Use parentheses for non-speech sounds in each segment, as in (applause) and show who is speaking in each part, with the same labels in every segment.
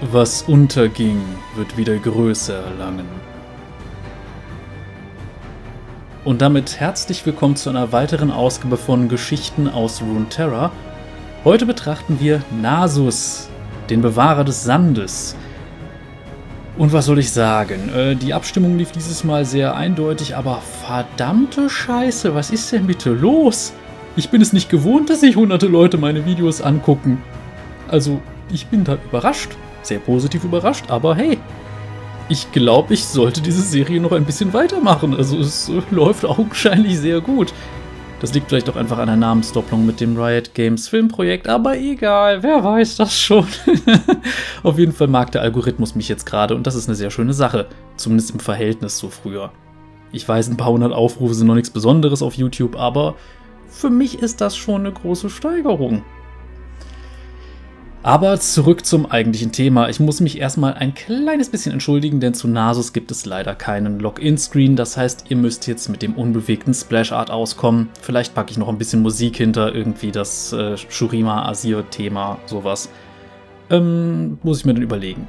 Speaker 1: Was unterging, wird wieder Größe erlangen. Und damit herzlich willkommen zu einer weiteren Ausgabe von Geschichten aus Runeterra. Heute betrachten wir Nasus, den Bewahrer des Sandes. Und was soll ich sagen? Äh, die Abstimmung lief dieses Mal sehr eindeutig, aber verdammte Scheiße, was ist denn bitte los? Ich bin es nicht gewohnt, dass sich hunderte Leute meine Videos angucken. Also, ich bin da überrascht sehr positiv überrascht, aber hey, ich glaube, ich sollte diese Serie noch ein bisschen weitermachen. Also es äh, läuft augenscheinlich sehr gut. Das liegt vielleicht auch einfach an der Namensdopplung mit dem Riot Games Filmprojekt, aber egal, wer weiß das schon. (laughs) Auf jeden Fall mag der Algorithmus mich jetzt gerade und das ist eine sehr schöne Sache, zumindest im Verhältnis zu früher. Ich weiß, ein paar hundert Aufrufe sind noch nichts Besonderes auf YouTube, aber für mich ist das schon eine große Steigerung. Aber zurück zum eigentlichen Thema. Ich muss mich erstmal ein kleines bisschen entschuldigen, denn zu Nasus gibt es leider keinen Login-Screen. Das heißt, ihr müsst jetzt mit dem unbewegten Splash-Art auskommen. Vielleicht packe ich noch ein bisschen Musik hinter, irgendwie das äh, Shurima-Asir-Thema, sowas. Ähm, muss ich mir dann überlegen.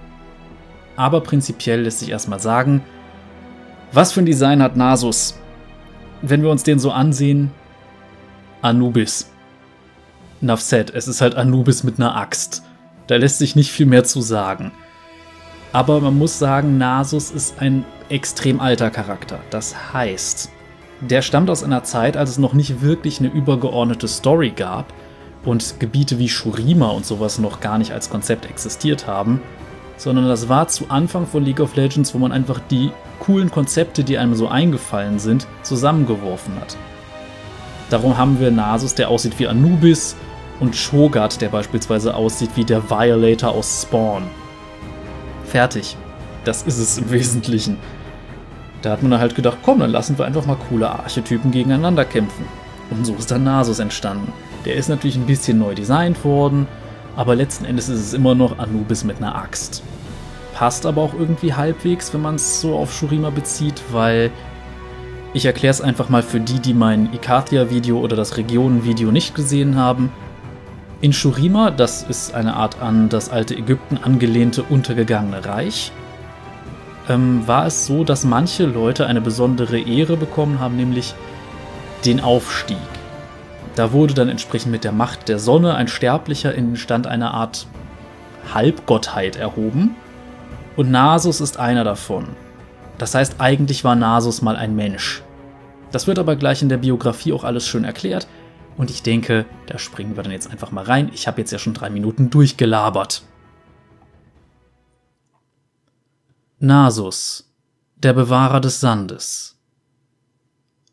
Speaker 1: Aber prinzipiell lässt sich erstmal sagen, was für ein Design hat Nasus? Wenn wir uns den so ansehen, Anubis. Nafset, es ist halt Anubis mit einer Axt. Da lässt sich nicht viel mehr zu sagen. Aber man muss sagen, Nasus ist ein extrem alter Charakter. Das heißt, der stammt aus einer Zeit, als es noch nicht wirklich eine übergeordnete Story gab und Gebiete wie Shurima und sowas noch gar nicht als Konzept existiert haben, sondern das war zu Anfang von League of Legends, wo man einfach die coolen Konzepte, die einem so eingefallen sind, zusammengeworfen hat. Darum haben wir Nasus, der aussieht wie Anubis, und Shogat, der beispielsweise aussieht wie der Violator aus Spawn. Fertig. Das ist es im Wesentlichen. Da hat man halt gedacht, komm, dann lassen wir einfach mal coole Archetypen gegeneinander kämpfen. Und so ist dann Nasus entstanden. Der ist natürlich ein bisschen neu designt worden, aber letzten Endes ist es immer noch Anubis mit einer Axt. Passt aber auch irgendwie halbwegs, wenn man es so auf Shurima bezieht, weil ich erkläre es einfach mal für die, die mein Ikathia-Video oder das Regionen-Video nicht gesehen haben. In Shurima, das ist eine Art an das alte Ägypten angelehnte untergegangene Reich, ähm, war es so, dass manche Leute eine besondere Ehre bekommen haben, nämlich den Aufstieg. Da wurde dann entsprechend mit der Macht der Sonne ein Sterblicher in den Stand einer Art Halbgottheit erhoben. Und Nasus ist einer davon. Das heißt, eigentlich war Nasus mal ein Mensch. Das wird aber gleich in der Biografie auch alles schön erklärt. Und ich denke, da springen wir dann jetzt einfach mal rein. Ich habe jetzt ja schon drei Minuten durchgelabert. Nasus, der Bewahrer des Sandes.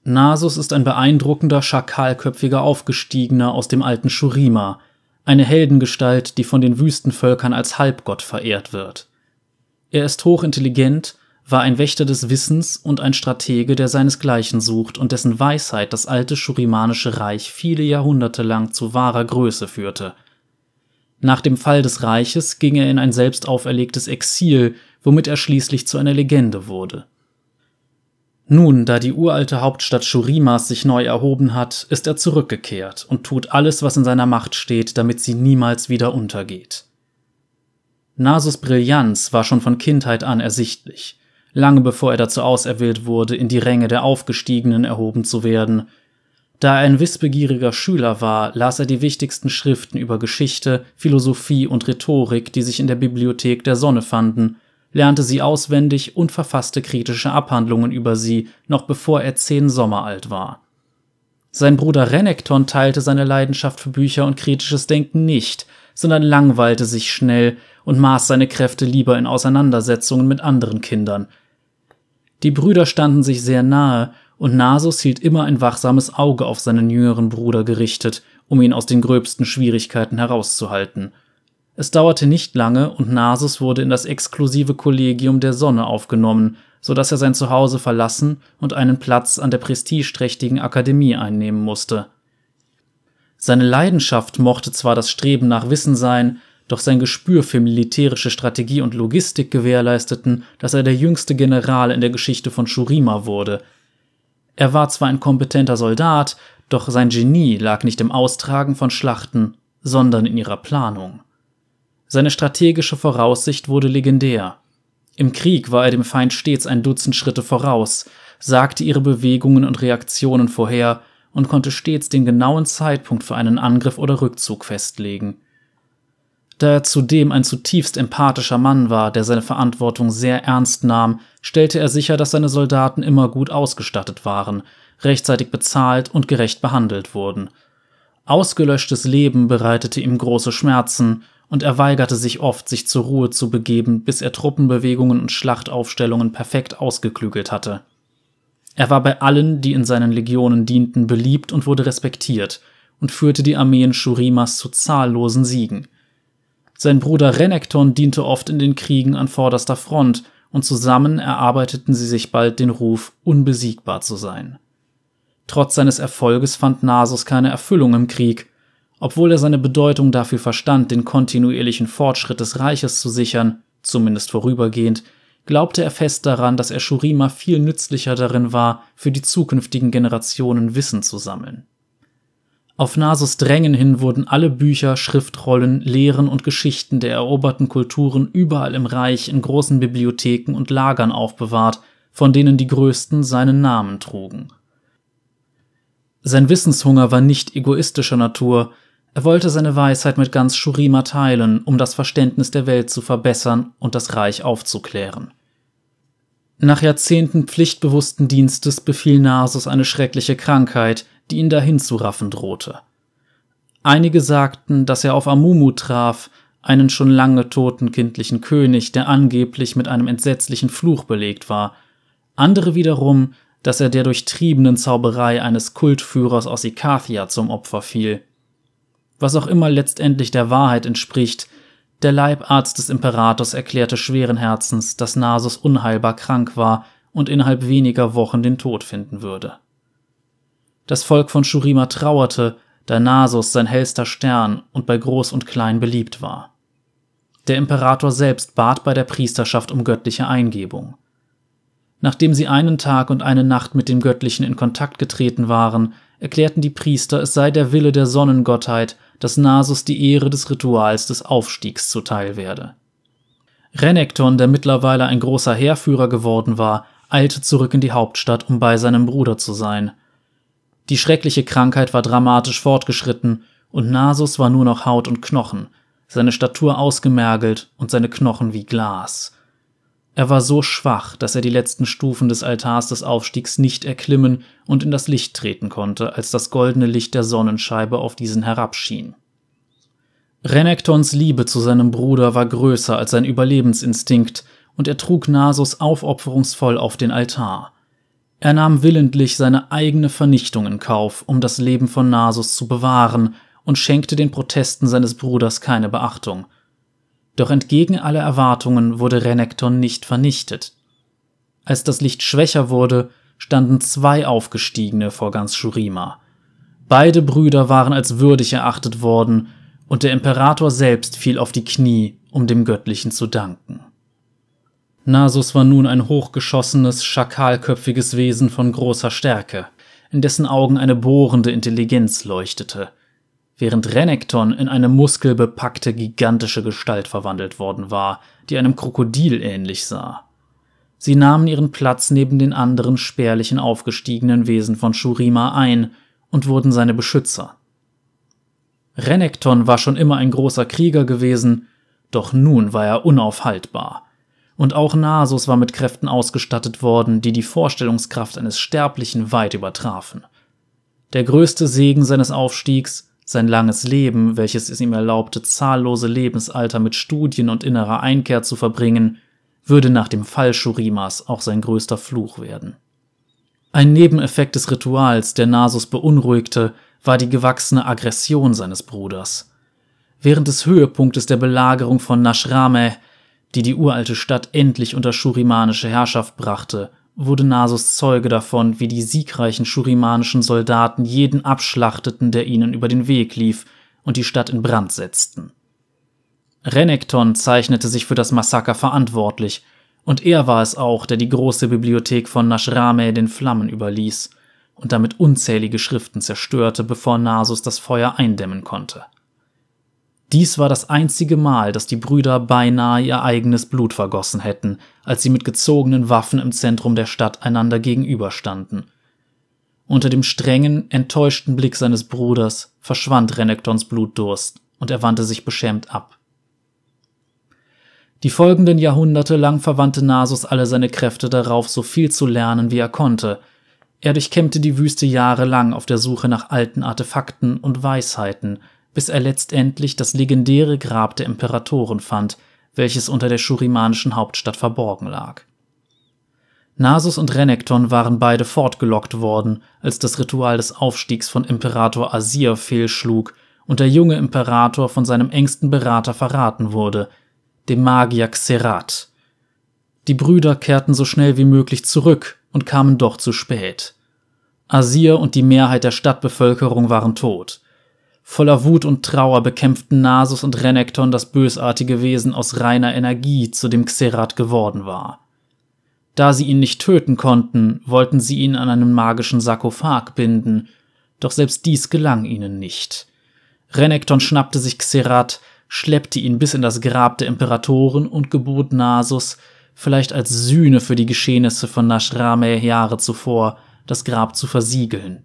Speaker 1: Nasus ist ein beeindruckender, schakalköpfiger Aufgestiegener aus dem alten Shurima, eine Heldengestalt, die von den Wüstenvölkern als Halbgott verehrt wird. Er ist hochintelligent, war ein Wächter des Wissens und ein Stratege, der seinesgleichen sucht und dessen Weisheit das alte Schurimanische Reich viele Jahrhunderte lang zu wahrer Größe führte. Nach dem Fall des Reiches ging er in ein selbst auferlegtes Exil, womit er schließlich zu einer Legende wurde. Nun, da die uralte Hauptstadt Shurimas sich neu erhoben hat, ist er zurückgekehrt und tut alles, was in seiner Macht steht, damit sie niemals wieder untergeht. Nasus Brillanz war schon von Kindheit an ersichtlich lange bevor er dazu auserwählt wurde, in die Ränge der Aufgestiegenen erhoben zu werden. Da er ein wissbegieriger Schüler war, las er die wichtigsten Schriften über Geschichte, Philosophie und Rhetorik, die sich in der Bibliothek der Sonne fanden, lernte sie auswendig und verfasste kritische Abhandlungen über sie, noch bevor er zehn Sommer alt war. Sein Bruder Renekton teilte seine Leidenschaft für Bücher und kritisches Denken nicht, sondern langweilte sich schnell und maß seine Kräfte lieber in Auseinandersetzungen mit anderen Kindern, die Brüder standen sich sehr nahe, und Nasus hielt immer ein wachsames Auge auf seinen jüngeren Bruder gerichtet, um ihn aus den gröbsten Schwierigkeiten herauszuhalten. Es dauerte nicht lange, und Nasus wurde in das exklusive Kollegium der Sonne aufgenommen, so dass er sein Zuhause verlassen und einen Platz an der prestigeträchtigen Akademie einnehmen musste. Seine Leidenschaft mochte zwar das Streben nach Wissen sein, doch sein Gespür für militärische Strategie und Logistik gewährleisteten, dass er der jüngste General in der Geschichte von Shurima wurde. Er war zwar ein kompetenter Soldat, doch sein Genie lag nicht im Austragen von Schlachten, sondern in ihrer Planung. Seine strategische Voraussicht wurde legendär. Im Krieg war er dem Feind stets ein Dutzend Schritte voraus, sagte ihre Bewegungen und Reaktionen vorher und konnte stets den genauen Zeitpunkt für einen Angriff oder Rückzug festlegen. Da er zudem ein zutiefst empathischer Mann war, der seine Verantwortung sehr ernst nahm, stellte er sicher, dass seine Soldaten immer gut ausgestattet waren, rechtzeitig bezahlt und gerecht behandelt wurden. Ausgelöschtes Leben bereitete ihm große Schmerzen, und er weigerte sich oft, sich zur Ruhe zu begeben, bis er Truppenbewegungen und Schlachtaufstellungen perfekt ausgeklügelt hatte. Er war bei allen, die in seinen Legionen dienten, beliebt und wurde respektiert und führte die Armeen Shurimas zu zahllosen Siegen. Sein Bruder Renekton diente oft in den Kriegen an vorderster Front, und zusammen erarbeiteten sie sich bald den Ruf, unbesiegbar zu sein. Trotz seines Erfolges fand Nasus keine Erfüllung im Krieg, obwohl er seine Bedeutung dafür verstand, den kontinuierlichen Fortschritt des Reiches zu sichern, zumindest vorübergehend, glaubte er fest daran, dass er Shurima viel nützlicher darin war, für die zukünftigen Generationen Wissen zu sammeln. Auf Nasus Drängen hin wurden alle Bücher, Schriftrollen, Lehren und Geschichten der eroberten Kulturen überall im Reich in großen Bibliotheken und Lagern aufbewahrt, von denen die größten seinen Namen trugen. Sein Wissenshunger war nicht egoistischer Natur, er wollte seine Weisheit mit ganz Shurima teilen, um das Verständnis der Welt zu verbessern und das Reich aufzuklären. Nach Jahrzehnten pflichtbewussten Dienstes befiel Nasus eine schreckliche Krankheit, die ihn dahin zu raffen drohte. Einige sagten, dass er auf Amumu traf, einen schon lange toten kindlichen König, der angeblich mit einem entsetzlichen Fluch belegt war. Andere wiederum, dass er der durchtriebenen Zauberei eines Kultführers aus Ikathia zum Opfer fiel. Was auch immer letztendlich der Wahrheit entspricht, der Leibarzt des Imperators erklärte schweren Herzens, dass Nasus unheilbar krank war und innerhalb weniger Wochen den Tod finden würde. Das Volk von Shurima trauerte, da Nasus sein hellster Stern und bei Groß und Klein beliebt war. Der Imperator selbst bat bei der Priesterschaft um göttliche Eingebung. Nachdem sie einen Tag und eine Nacht mit dem Göttlichen in Kontakt getreten waren, erklärten die Priester, es sei der Wille der Sonnengottheit, dass Nasus die Ehre des Rituals des Aufstiegs zuteil werde. Renekton, der mittlerweile ein großer Heerführer geworden war, eilte zurück in die Hauptstadt, um bei seinem Bruder zu sein – die schreckliche Krankheit war dramatisch fortgeschritten, und Nasus war nur noch Haut und Knochen, seine Statur ausgemergelt und seine Knochen wie Glas. Er war so schwach, dass er die letzten Stufen des Altars des Aufstiegs nicht erklimmen und in das Licht treten konnte, als das goldene Licht der Sonnenscheibe auf diesen herabschien. Renektons Liebe zu seinem Bruder war größer als sein Überlebensinstinkt, und er trug Nasus aufopferungsvoll auf den Altar. Er nahm willentlich seine eigene Vernichtung in Kauf, um das Leben von Nasus zu bewahren, und schenkte den Protesten seines Bruders keine Beachtung. Doch entgegen aller Erwartungen wurde Renekton nicht vernichtet. Als das Licht schwächer wurde, standen zwei Aufgestiegene vor ganz Shurima. Beide Brüder waren als würdig erachtet worden, und der Imperator selbst fiel auf die Knie, um dem Göttlichen zu danken. Nasus war nun ein hochgeschossenes, schakalköpfiges Wesen von großer Stärke, in dessen Augen eine bohrende Intelligenz leuchtete, während Renekton in eine muskelbepackte, gigantische Gestalt verwandelt worden war, die einem Krokodil ähnlich sah. Sie nahmen ihren Platz neben den anderen spärlichen aufgestiegenen Wesen von Shurima ein und wurden seine Beschützer. Renekton war schon immer ein großer Krieger gewesen, doch nun war er unaufhaltbar und auch Nasus war mit Kräften ausgestattet worden, die die Vorstellungskraft eines Sterblichen weit übertrafen. Der größte Segen seines Aufstiegs, sein langes Leben, welches es ihm erlaubte, zahllose Lebensalter mit Studien und innerer Einkehr zu verbringen, würde nach dem Fall Shurimas auch sein größter Fluch werden. Ein Nebeneffekt des Rituals, der Nasus beunruhigte, war die gewachsene Aggression seines Bruders. Während des Höhepunktes der Belagerung von Nashrameh die die uralte Stadt endlich unter shurimanische Herrschaft brachte, wurde Nasus Zeuge davon, wie die siegreichen shurimanischen Soldaten jeden abschlachteten, der ihnen über den Weg lief, und die Stadt in Brand setzten. Renekton zeichnete sich für das Massaker verantwortlich, und er war es auch, der die große Bibliothek von Nashrame den Flammen überließ und damit unzählige Schriften zerstörte, bevor Nasus das Feuer eindämmen konnte. Dies war das einzige Mal, dass die Brüder beinahe ihr eigenes Blut vergossen hätten, als sie mit gezogenen Waffen im Zentrum der Stadt einander gegenüberstanden. Unter dem strengen, enttäuschten Blick seines Bruders verschwand Renektons Blutdurst, und er wandte sich beschämt ab. Die folgenden Jahrhunderte lang verwandte Nasus alle seine Kräfte darauf, so viel zu lernen, wie er konnte. Er durchkämmte die Wüste jahrelang auf der Suche nach alten Artefakten und Weisheiten, bis er letztendlich das legendäre Grab der Imperatoren fand, welches unter der schurimanischen Hauptstadt verborgen lag. Nasus und Renekton waren beide fortgelockt worden, als das Ritual des Aufstiegs von Imperator Asir fehlschlug und der junge Imperator von seinem engsten Berater verraten wurde, dem Magier Xerath. Die Brüder kehrten so schnell wie möglich zurück und kamen doch zu spät. Asir und die Mehrheit der Stadtbevölkerung waren tot. Voller Wut und Trauer bekämpften Nasus und Renekton das bösartige Wesen aus reiner Energie, zu dem Xerath geworden war. Da sie ihn nicht töten konnten, wollten sie ihn an einen magischen Sarkophag binden, doch selbst dies gelang ihnen nicht. Renekton schnappte sich Xerath, schleppte ihn bis in das Grab der Imperatoren und gebot Nasus, vielleicht als Sühne für die Geschehnisse von Nashrame Jahre zuvor, das Grab zu versiegeln.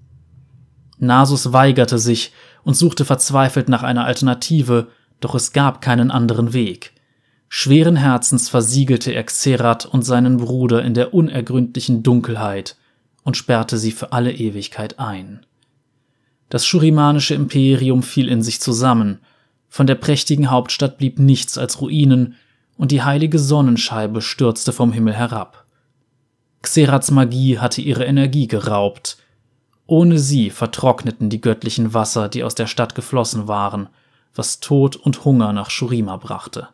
Speaker 1: Nasus weigerte sich und suchte verzweifelt nach einer Alternative, doch es gab keinen anderen Weg. Schweren Herzens versiegelte er Xerath und seinen Bruder in der unergründlichen Dunkelheit und sperrte sie für alle Ewigkeit ein. Das schurimanische Imperium fiel in sich zusammen, von der prächtigen Hauptstadt blieb nichts als Ruinen, und die heilige Sonnenscheibe stürzte vom Himmel herab. Xeraths Magie hatte ihre Energie geraubt. Ohne sie vertrockneten die göttlichen Wasser, die aus der Stadt geflossen waren, was Tod und Hunger nach Shurima brachte.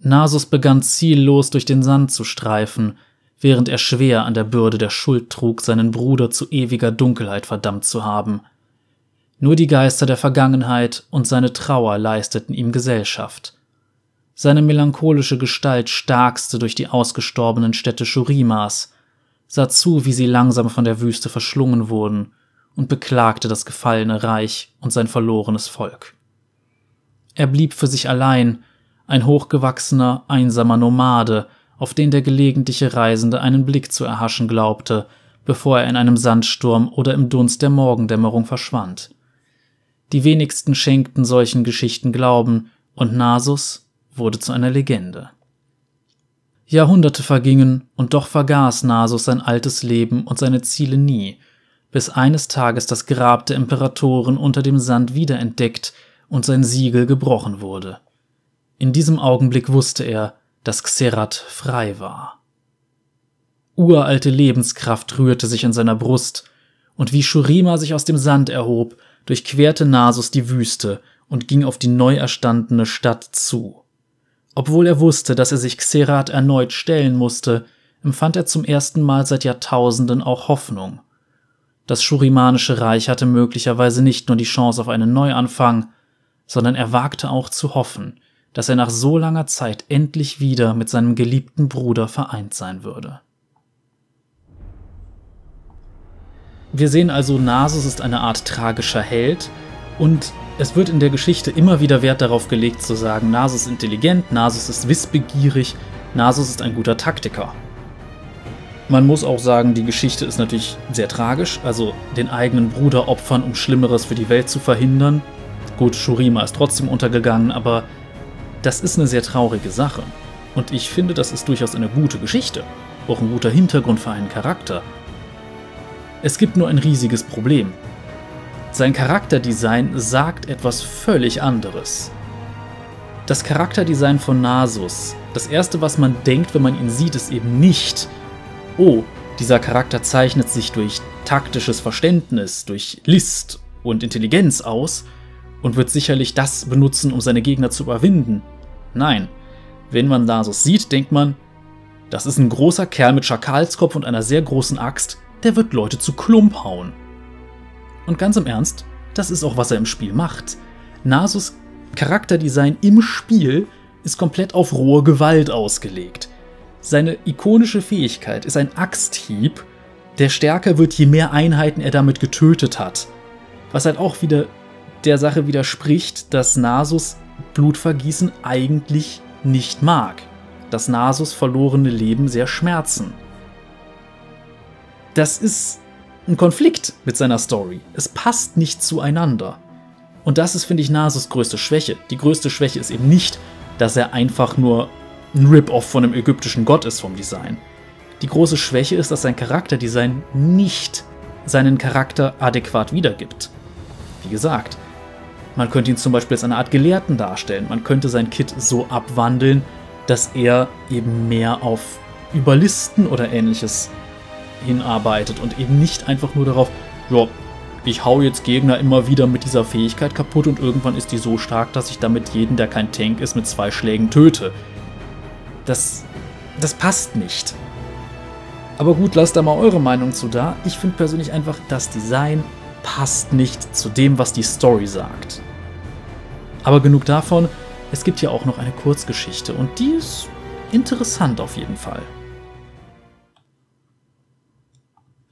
Speaker 1: Nasus begann ziellos durch den Sand zu streifen, während er schwer an der Bürde der Schuld trug, seinen Bruder zu ewiger Dunkelheit verdammt zu haben – nur die Geister der Vergangenheit und seine Trauer leisteten ihm Gesellschaft. Seine melancholische Gestalt starkste durch die ausgestorbenen Städte Shurimas, sah zu, wie sie langsam von der Wüste verschlungen wurden, und beklagte das gefallene Reich und sein verlorenes Volk. Er blieb für sich allein, ein hochgewachsener, einsamer Nomade, auf den der gelegentliche Reisende einen Blick zu erhaschen glaubte, bevor er in einem Sandsturm oder im Dunst der Morgendämmerung verschwand. Die wenigsten schenkten solchen Geschichten Glauben, und Nasus wurde zu einer Legende. Jahrhunderte vergingen, und doch vergaß Nasus sein altes Leben und seine Ziele nie, bis eines Tages das Grab der Imperatoren unter dem Sand wiederentdeckt und sein Siegel gebrochen wurde. In diesem Augenblick wusste er, dass Xerath frei war. Uralte Lebenskraft rührte sich in seiner Brust, und wie Shurima sich aus dem Sand erhob, durchquerte Nasus die Wüste und ging auf die neu erstandene Stadt zu. Obwohl er wusste, dass er sich Xerath erneut stellen musste, empfand er zum ersten Mal seit Jahrtausenden auch Hoffnung. Das Shurimanische Reich hatte möglicherweise nicht nur die Chance auf einen Neuanfang, sondern er wagte auch zu hoffen, dass er nach so langer Zeit endlich wieder mit seinem geliebten Bruder vereint sein würde. Wir sehen also, Nasus ist eine Art tragischer Held und es wird in der Geschichte immer wieder Wert darauf gelegt zu sagen, Nasus ist intelligent, Nasus ist wissbegierig, Nasus ist ein guter Taktiker. Man muss auch sagen, die Geschichte ist natürlich sehr tragisch, also den eigenen Bruder opfern, um Schlimmeres für die Welt zu verhindern. Gut, Shurima ist trotzdem untergegangen, aber das ist eine sehr traurige Sache. Und ich finde, das ist durchaus eine gute Geschichte. Auch ein guter Hintergrund für einen Charakter. Es gibt nur ein riesiges Problem. Sein Charakterdesign sagt etwas völlig anderes. Das Charakterdesign von Nasus, das erste, was man denkt, wenn man ihn sieht, ist eben nicht, oh, dieser Charakter zeichnet sich durch taktisches Verständnis, durch List und Intelligenz aus und wird sicherlich das benutzen, um seine Gegner zu überwinden. Nein, wenn man Nasus sieht, denkt man, das ist ein großer Kerl mit Schakalskopf und einer sehr großen Axt, der wird Leute zu Klump hauen. Und ganz im Ernst, das ist auch, was er im Spiel macht. Nasus Charakterdesign im Spiel ist komplett auf rohe Gewalt ausgelegt. Seine ikonische Fähigkeit ist ein Axthieb, der stärker wird, je mehr Einheiten er damit getötet hat. Was halt auch wieder der Sache widerspricht, dass Nasus Blutvergießen eigentlich nicht mag. Dass Nasus verlorene Leben sehr schmerzen. Das ist ein Konflikt mit seiner Story. Es passt nicht zueinander. Und das ist, finde ich, Nasus größte Schwäche. Die größte Schwäche ist eben nicht, dass er einfach nur ein Rip-Off von einem ägyptischen Gott ist vom Design. Die große Schwäche ist, dass sein Charakterdesign nicht seinen Charakter adäquat wiedergibt. Wie gesagt, man könnte ihn zum Beispiel als eine Art Gelehrten darstellen. Man könnte sein Kit so abwandeln, dass er eben mehr auf Überlisten oder ähnliches hinarbeitet und eben nicht einfach nur darauf, ja, ich hau jetzt Gegner immer wieder mit dieser Fähigkeit kaputt und irgendwann ist die so stark, dass ich damit jeden, der kein Tank ist, mit zwei Schlägen töte. Das, das passt nicht. Aber gut, lasst da mal eure Meinung zu da. Ich finde persönlich einfach, das Design passt nicht zu dem, was die Story sagt. Aber genug davon, es gibt ja auch noch eine Kurzgeschichte und die ist interessant auf jeden Fall.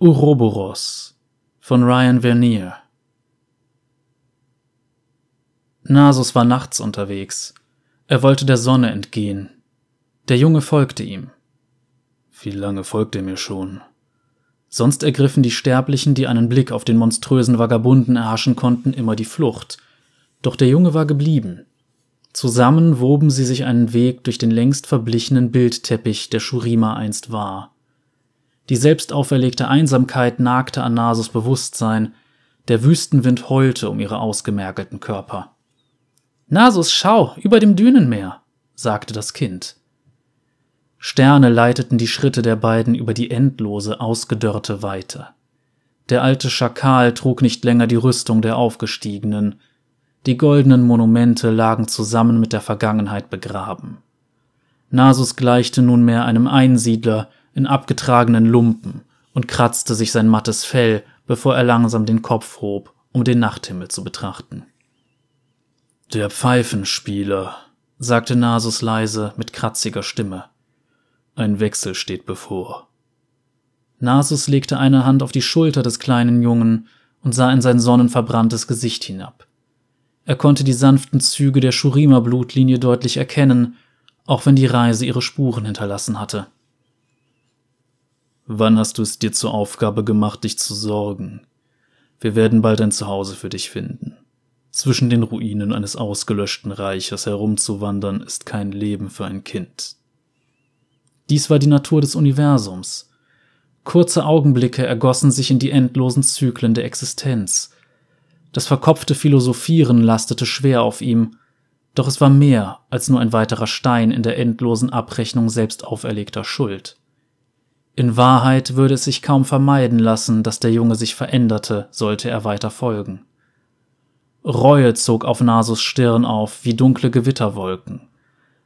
Speaker 1: Uroboros von Ryan Vernier Nasus war nachts unterwegs. Er wollte der Sonne entgehen. Der Junge folgte ihm. Wie lange folgt er mir schon? Sonst ergriffen die Sterblichen, die einen Blick auf den monströsen Vagabunden erhaschen konnten, immer die Flucht. Doch der Junge war geblieben. Zusammen woben sie sich einen Weg durch den längst verblichenen Bildteppich, der Shurima einst war. Die selbst auferlegte Einsamkeit nagte an Nasus Bewusstsein, der Wüstenwind heulte um ihre ausgemergelten Körper. Nasus, schau, über dem Dünenmeer, sagte das Kind. Sterne leiteten die Schritte der beiden über die endlose, ausgedörrte Weite. Der alte Schakal trug nicht länger die Rüstung der Aufgestiegenen. Die goldenen Monumente lagen zusammen mit der Vergangenheit begraben. Nasus gleichte nunmehr einem Einsiedler, in abgetragenen Lumpen und kratzte sich sein mattes Fell, bevor er langsam den Kopf hob, um den Nachthimmel zu betrachten. Der Pfeifenspieler, sagte Nasus leise mit kratziger Stimme. Ein Wechsel steht bevor. Nasus legte eine Hand auf die Schulter des kleinen Jungen und sah in sein sonnenverbranntes Gesicht hinab. Er konnte die sanften Züge der Shurima-Blutlinie deutlich erkennen, auch wenn die Reise ihre Spuren hinterlassen hatte. Wann hast du es dir zur Aufgabe gemacht, dich zu sorgen? Wir werden bald ein Zuhause für dich finden. Zwischen den Ruinen eines ausgelöschten Reiches herumzuwandern, ist kein Leben für ein Kind. Dies war die Natur des Universums. Kurze Augenblicke ergossen sich in die endlosen Zyklen der Existenz. Das verkopfte Philosophieren lastete schwer auf ihm, doch es war mehr als nur ein weiterer Stein in der endlosen Abrechnung selbst auferlegter Schuld. In Wahrheit würde es sich kaum vermeiden lassen, dass der Junge sich veränderte, sollte er weiter folgen. Reue zog auf Nasus Stirn auf wie dunkle Gewitterwolken.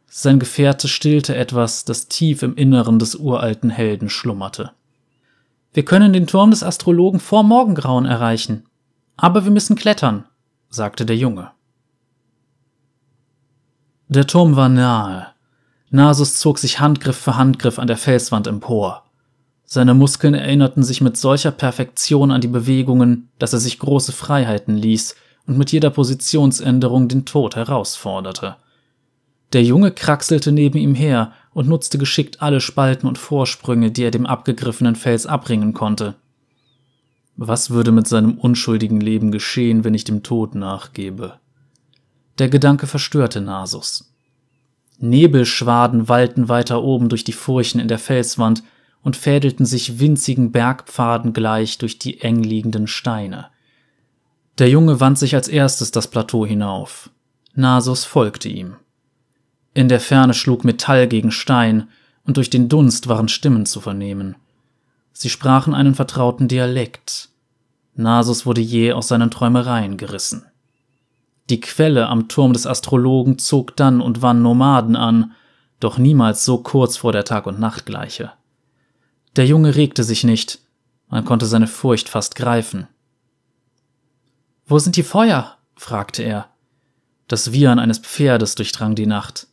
Speaker 1: Sein Gefährte stillte etwas, das tief im Inneren des uralten Helden schlummerte. Wir können den Turm des Astrologen vor Morgengrauen erreichen. Aber wir müssen klettern, sagte der Junge. Der Turm war nahe. Nasus zog sich Handgriff für Handgriff an der Felswand empor. Seine Muskeln erinnerten sich mit solcher Perfektion an die Bewegungen, dass er sich große Freiheiten ließ und mit jeder Positionsänderung den Tod herausforderte. Der Junge kraxelte neben ihm her und nutzte geschickt alle Spalten und Vorsprünge, die er dem abgegriffenen Fels abringen konnte. Was würde mit seinem unschuldigen Leben geschehen, wenn ich dem Tod nachgebe? Der Gedanke verstörte Nasus. Nebelschwaden wallten weiter oben durch die Furchen in der Felswand, und fädelten sich winzigen Bergpfaden gleich durch die eng liegenden Steine. Der Junge wand sich als erstes das Plateau hinauf. Nasus folgte ihm. In der Ferne schlug Metall gegen Stein, und durch den Dunst waren Stimmen zu vernehmen. Sie sprachen einen vertrauten Dialekt. Nasus wurde jäh aus seinen Träumereien gerissen. Die Quelle am Turm des Astrologen zog dann und wann Nomaden an, doch niemals so kurz vor der Tag- und Nachtgleiche. Der Junge regte sich nicht, man konnte seine Furcht fast greifen. Wo sind die Feuer? fragte er. Das Wiehern eines Pferdes durchdrang die Nacht.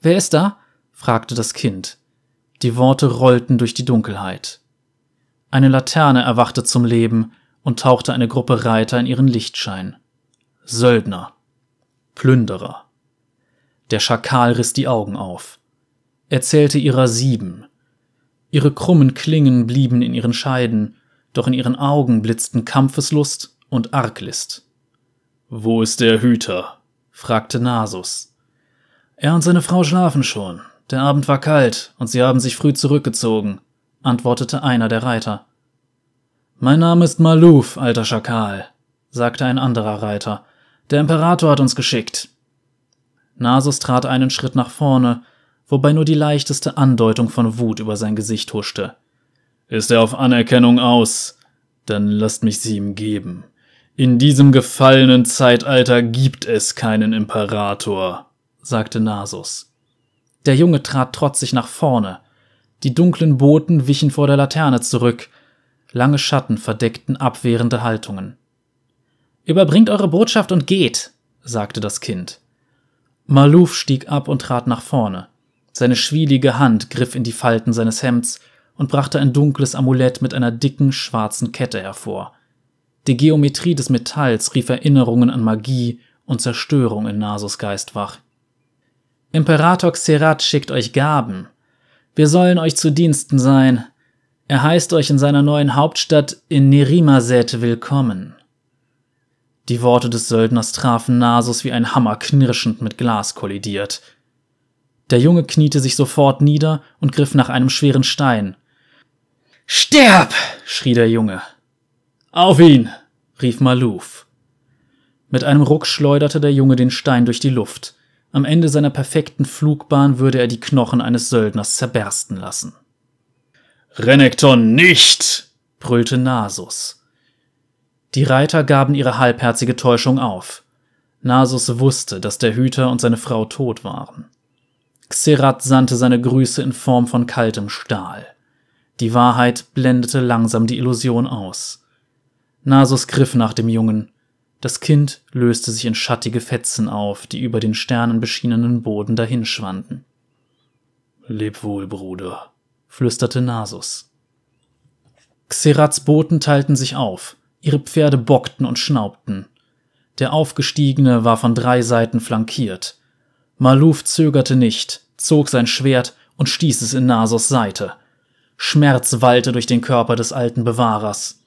Speaker 1: Wer ist da? fragte das Kind. Die Worte rollten durch die Dunkelheit. Eine Laterne erwachte zum Leben und tauchte eine Gruppe Reiter in ihren Lichtschein. Söldner. Plünderer. Der Schakal riss die Augen auf. Er zählte ihrer sieben. Ihre krummen Klingen blieben in ihren Scheiden, doch in ihren Augen blitzten Kampfeslust und Arglist. Wo ist der Hüter? fragte Nasus. Er und seine Frau schlafen schon. Der Abend war kalt und sie haben sich früh zurückgezogen, antwortete einer der Reiter. Mein Name ist Maluf, alter Schakal, sagte ein anderer Reiter. Der Imperator hat uns geschickt. Nasus trat einen Schritt nach vorne, wobei nur die leichteste Andeutung von Wut über sein Gesicht huschte. Ist er auf Anerkennung aus? Dann lasst mich sie ihm geben. In diesem gefallenen Zeitalter gibt es keinen Imperator, sagte Nasus. Der Junge trat trotzig nach vorne. Die dunklen Boten wichen vor der Laterne zurück. Lange Schatten verdeckten abwehrende Haltungen. Überbringt eure Botschaft und geht, sagte das Kind. Maluf stieg ab und trat nach vorne. Seine schwielige Hand griff in die Falten seines Hemds und brachte ein dunkles Amulett mit einer dicken schwarzen Kette hervor. Die Geometrie des Metalls rief Erinnerungen an Magie und Zerstörung in Nasus Geist wach. Imperator Xerat schickt euch Gaben. Wir sollen euch zu Diensten sein. Er heißt euch in seiner neuen Hauptstadt in Nerimaset willkommen. Die Worte des Söldners trafen Nasus wie ein Hammer knirschend mit Glas kollidiert. Der Junge kniete sich sofort nieder und griff nach einem schweren Stein. Sterb! schrie der Junge. Auf ihn! rief Maluf. Mit einem Ruck schleuderte der Junge den Stein durch die Luft. Am Ende seiner perfekten Flugbahn würde er die Knochen eines Söldners zerbersten lassen. Renekton nicht! brüllte Nasus. Die Reiter gaben ihre halbherzige Täuschung auf. Nasus wusste, dass der Hüter und seine Frau tot waren. Xerat sandte seine Grüße in Form von kaltem Stahl. Die Wahrheit blendete langsam die Illusion aus. Nasus griff nach dem Jungen. Das Kind löste sich in schattige Fetzen auf, die über den sternenbeschienenen Boden dahinschwanden. Leb wohl, Bruder, flüsterte Nasus. Xerats Boten teilten sich auf, ihre Pferde bockten und schnaubten. Der Aufgestiegene war von drei Seiten flankiert. Maluf zögerte nicht, zog sein Schwert und stieß es in Nasos Seite. Schmerz wallte durch den Körper des alten Bewahrers.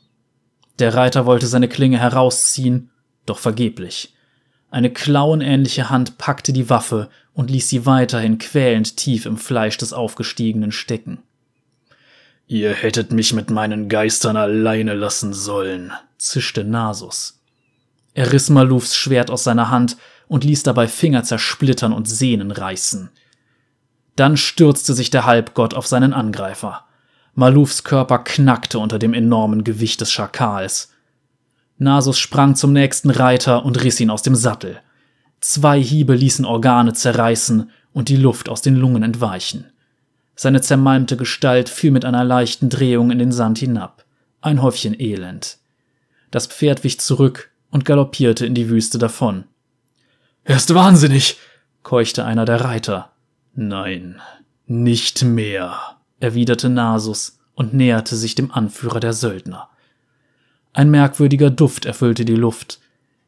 Speaker 1: Der Reiter wollte seine Klinge herausziehen, doch vergeblich. Eine klauenähnliche Hand packte die Waffe und ließ sie weiterhin quälend tief im Fleisch des Aufgestiegenen stecken. Ihr hättet mich mit meinen Geistern alleine lassen sollen, zischte Nasus. Er riss Malufs Schwert aus seiner Hand und ließ dabei Finger zersplittern und Sehnen reißen. Dann stürzte sich der Halbgott auf seinen Angreifer. Malufs Körper knackte unter dem enormen Gewicht des Schakals. Nasus sprang zum nächsten Reiter und riss ihn aus dem Sattel. Zwei Hiebe ließen Organe zerreißen und die Luft aus den Lungen entweichen. Seine zermalmte Gestalt fiel mit einer leichten Drehung in den Sand hinab. Ein Häufchen Elend. Das Pferd wich zurück und galoppierte in die Wüste davon. Er ist wahnsinnig, keuchte einer der Reiter. Nein, nicht mehr erwiderte Nasus und näherte sich dem Anführer der Söldner. Ein merkwürdiger Duft erfüllte die Luft.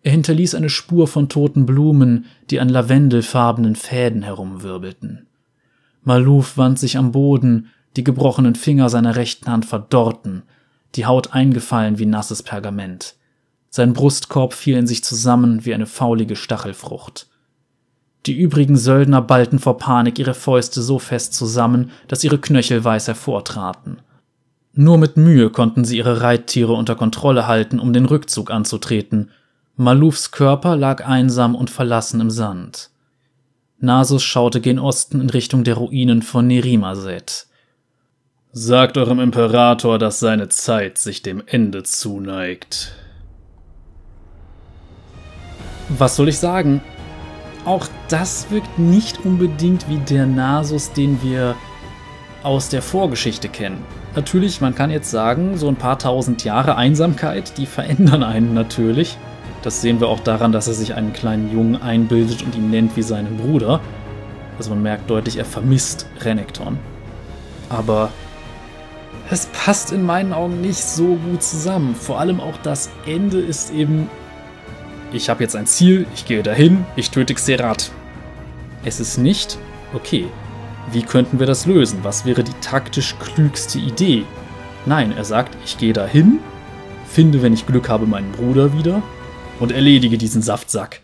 Speaker 1: Er hinterließ eine Spur von toten Blumen, die an lavendelfarbenen Fäden herumwirbelten. Maluf wand sich am Boden, die gebrochenen Finger seiner rechten Hand verdorrten, die Haut eingefallen wie nasses Pergament. Sein Brustkorb fiel in sich zusammen wie eine faulige Stachelfrucht. Die übrigen Söldner ballten vor Panik ihre Fäuste so fest zusammen, dass ihre Knöchel weiß hervortraten. Nur mit Mühe konnten sie ihre Reittiere unter Kontrolle halten, um den Rückzug anzutreten. Malufs Körper lag einsam und verlassen im Sand. Nasus schaute gen Osten in Richtung der Ruinen von Nerimaset. Sagt eurem Imperator, dass seine Zeit sich dem Ende zuneigt. Was soll ich sagen? auch das wirkt nicht unbedingt wie der Nasus, den wir aus der Vorgeschichte kennen. Natürlich, man kann jetzt sagen, so ein paar tausend Jahre Einsamkeit, die verändern einen natürlich. Das sehen wir auch daran, dass er sich einen kleinen Jungen einbildet und ihn nennt wie seinen Bruder. Also man merkt deutlich, er vermisst Renekton. Aber es passt in meinen Augen nicht so gut zusammen. Vor allem auch das Ende ist eben ich habe jetzt ein Ziel, ich gehe dahin, ich töte Xerath. Es ist nicht, okay, wie könnten wir das lösen? Was wäre die taktisch klügste Idee? Nein, er sagt, ich gehe dahin, finde, wenn ich Glück habe, meinen Bruder wieder und erledige diesen Saftsack.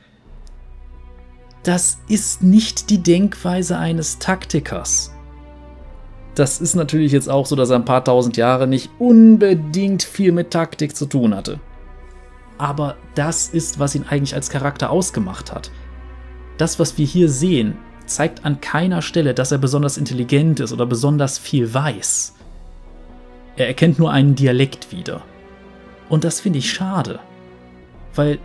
Speaker 1: Das ist nicht die Denkweise eines Taktikers. Das ist natürlich jetzt auch so, dass er ein paar tausend Jahre nicht unbedingt viel mit Taktik zu tun hatte. Aber das ist, was ihn eigentlich als Charakter ausgemacht hat. Das, was wir hier sehen, zeigt an keiner Stelle, dass er besonders intelligent ist oder besonders viel weiß. Er erkennt nur einen Dialekt wieder. Und das finde ich schade. Weil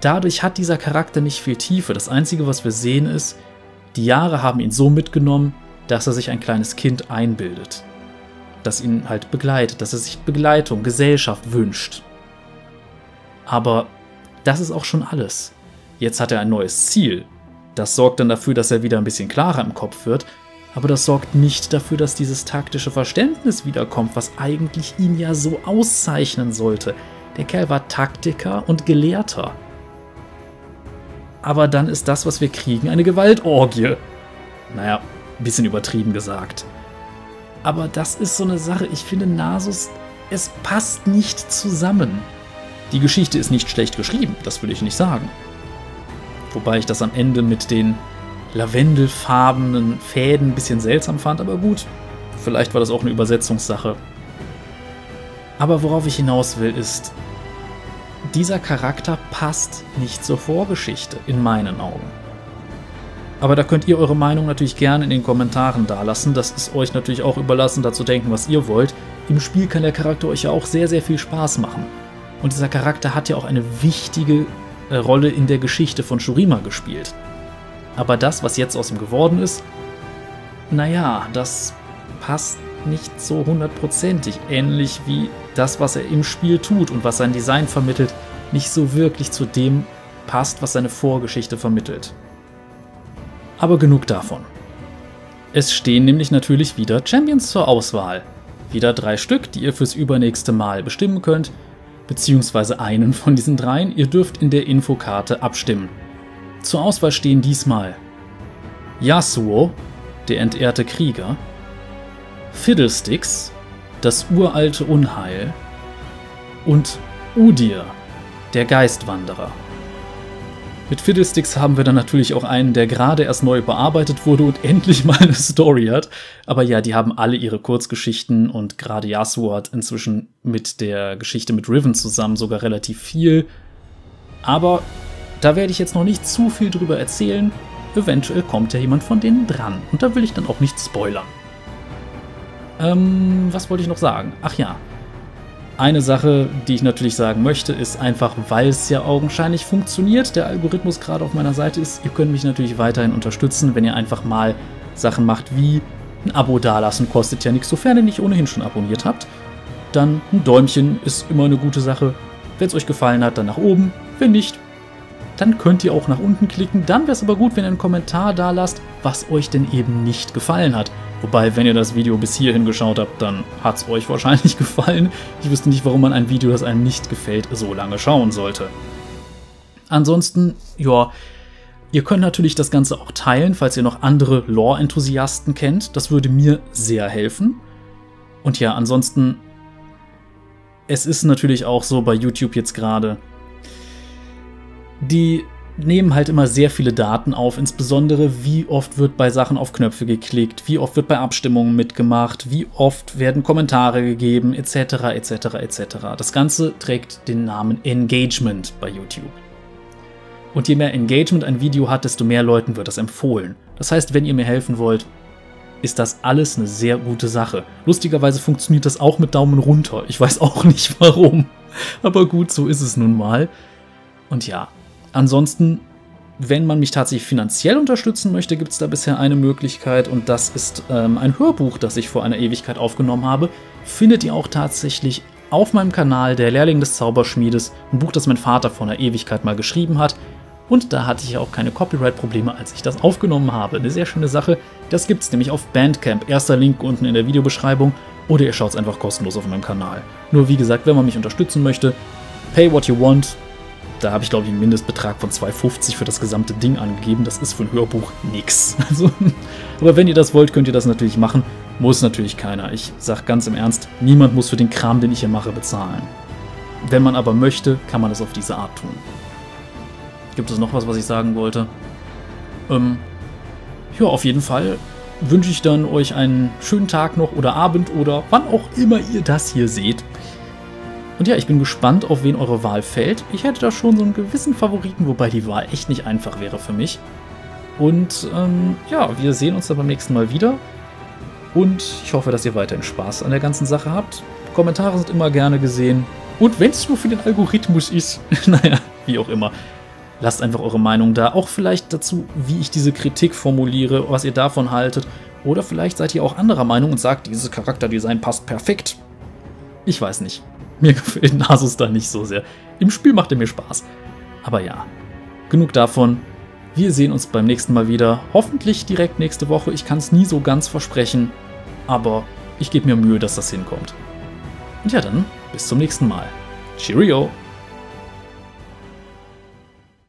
Speaker 1: dadurch hat dieser Charakter nicht viel Tiefe. Das Einzige, was wir sehen, ist, die Jahre haben ihn so mitgenommen, dass er sich ein kleines Kind einbildet. Das ihn halt begleitet, dass er sich Begleitung, Gesellschaft wünscht. Aber das ist auch schon alles. Jetzt hat er ein neues Ziel. Das sorgt dann dafür, dass er wieder ein bisschen klarer im Kopf wird, aber das sorgt nicht dafür, dass dieses taktische Verständnis wiederkommt, was eigentlich ihn ja so auszeichnen sollte. Der Kerl war Taktiker und Gelehrter. Aber dann ist das, was wir kriegen, eine Gewaltorgie. Naja, ein bisschen übertrieben gesagt. Aber das ist so eine Sache, ich finde Nasus, es passt nicht zusammen. Die Geschichte ist nicht schlecht geschrieben, das will ich nicht sagen. Wobei ich das am Ende mit den lavendelfarbenen Fäden ein bisschen seltsam fand, aber gut, vielleicht war das auch eine Übersetzungssache. Aber worauf ich hinaus will, ist, dieser Charakter passt nicht zur Vorgeschichte, in meinen Augen. Aber da könnt ihr eure Meinung natürlich gerne in den Kommentaren dalassen. Das ist euch natürlich auch überlassen, dazu denken, was ihr wollt. Im Spiel kann der Charakter euch ja auch sehr, sehr viel Spaß machen. Und dieser Charakter hat ja auch eine wichtige äh, Rolle in der Geschichte von Shurima gespielt. Aber das, was jetzt aus ihm geworden ist, naja, das passt nicht so hundertprozentig. Ähnlich wie das, was er im Spiel tut und was sein Design vermittelt, nicht so wirklich zu dem passt, was seine Vorgeschichte vermittelt. Aber genug davon. Es stehen nämlich natürlich wieder Champions zur Auswahl. Wieder drei Stück, die ihr fürs übernächste Mal bestimmen könnt, beziehungsweise einen von diesen dreien. Ihr dürft in der Infokarte abstimmen. Zur Auswahl stehen diesmal Yasuo, der entehrte Krieger, Fiddlesticks, das uralte Unheil und Udir, der Geistwanderer. Mit Fiddlesticks haben wir dann natürlich auch einen, der gerade erst neu bearbeitet wurde und (laughs) endlich mal eine Story hat. Aber ja, die haben alle ihre Kurzgeschichten und gerade Yasuo hat inzwischen mit der Geschichte mit Riven zusammen sogar relativ viel. Aber da werde ich jetzt noch nicht zu viel drüber erzählen. Eventuell kommt ja jemand von denen dran. Und da will ich dann auch nicht spoilern. Ähm, was wollte ich noch sagen? Ach ja, eine Sache, die ich natürlich sagen möchte, ist einfach, weil es ja augenscheinlich funktioniert, der Algorithmus gerade auf meiner Seite ist, ihr könnt mich natürlich weiterhin unterstützen, wenn ihr einfach mal Sachen macht wie ein Abo dalassen, kostet ja nichts, sofern ihr nicht ohnehin schon abonniert habt. Dann ein Däumchen ist immer eine gute Sache. Wenn es euch gefallen hat, dann nach oben. Wenn nicht, dann könnt ihr auch nach unten klicken. Dann wäre es aber gut, wenn ihr einen Kommentar da lasst, was euch denn eben nicht gefallen hat. Wobei, wenn ihr das Video bis hierhin geschaut habt, dann hat es euch wahrscheinlich (laughs) gefallen. Ich wüsste nicht, warum man ein Video, das einem nicht gefällt, so lange schauen sollte. Ansonsten, ja, ihr könnt natürlich das Ganze auch teilen, falls ihr noch andere Lore-Enthusiasten kennt. Das würde mir sehr helfen. Und ja, ansonsten, es ist natürlich auch so bei YouTube jetzt gerade, die nehmen halt immer sehr viele Daten auf, insbesondere wie oft wird bei Sachen auf Knöpfe geklickt, wie oft wird bei Abstimmungen mitgemacht, wie oft werden Kommentare gegeben, etc. etc. etc. Das Ganze trägt den Namen Engagement bei YouTube. Und je mehr Engagement ein Video hat, desto mehr Leuten wird das empfohlen. Das heißt, wenn ihr mir helfen wollt, ist das alles eine sehr gute Sache. Lustigerweise funktioniert das auch mit Daumen runter. Ich weiß auch (laughs) nicht warum. Aber gut, so ist es nun mal. Und ja, Ansonsten, wenn man mich tatsächlich finanziell unterstützen möchte, gibt es da bisher eine Möglichkeit und das ist ähm, ein Hörbuch, das ich vor einer Ewigkeit aufgenommen habe. Findet ihr auch tatsächlich auf meinem Kanal, der Lehrling des Zauberschmiedes, ein Buch, das mein Vater vor einer Ewigkeit mal geschrieben hat. Und da hatte ich auch keine Copyright-Probleme, als ich das aufgenommen habe. Eine sehr schöne Sache. Das gibt es nämlich auf Bandcamp. Erster Link unten in der Videobeschreibung. Oder ihr schaut es einfach kostenlos auf meinem Kanal. Nur wie gesagt, wenn man mich unterstützen möchte, pay what you want, Da habe ich, glaube ich, einen Mindestbetrag von 2,50 für das gesamte Ding angegeben. Das ist für ein Hörbuch nix. (laughs) Also, aber wenn ihr das wollt, könnt ihr das natürlich machen. Muss natürlich keiner. Ich sage ganz im Ernst, niemand muss für den Kram, den ich hier mache, bezahlen. Wenn man aber möchte, kann man es auf diese Art tun. Gibt es noch was, was ich sagen wollte? Ähm, ja, auf jeden Fall wünsche ich dann euch einen schönen Tag noch oder Abend oder wann auch immer ihr das hier seht. Und ja, ich bin gespannt, auf wen eure Wahl fällt. Ich hätte da schon so einen gewissen Favoriten, wobei die Wahl echt nicht einfach wäre für mich. Und ähm, ja, wir sehen uns dann beim nächsten Mal wieder. Und ich hoffe, dass ihr weiterhin Spaß an der ganzen Sache habt. Kommentare sind immer gerne gesehen. Und wenn es nur für den Algorithmus ist, (laughs) naja, wie auch immer. Lasst einfach eure Meinung da. Auch vielleicht dazu, wie ich diese Kritik formuliere, was ihr davon haltet. Oder vielleicht seid ihr auch anderer Meinung und sagt, dieses Charakterdesign passt perfekt. Ich weiß nicht. (laughs) Mir gefällt Nasus da nicht so sehr. Im Spiel macht er mir Spaß. Aber ja, genug davon. Wir sehen uns beim nächsten Mal wieder. Hoffentlich direkt nächste Woche. Ich kann es nie so ganz versprechen. Aber ich gebe mir Mühe, dass das hinkommt. Und ja dann, bis zum nächsten Mal. Cheerio!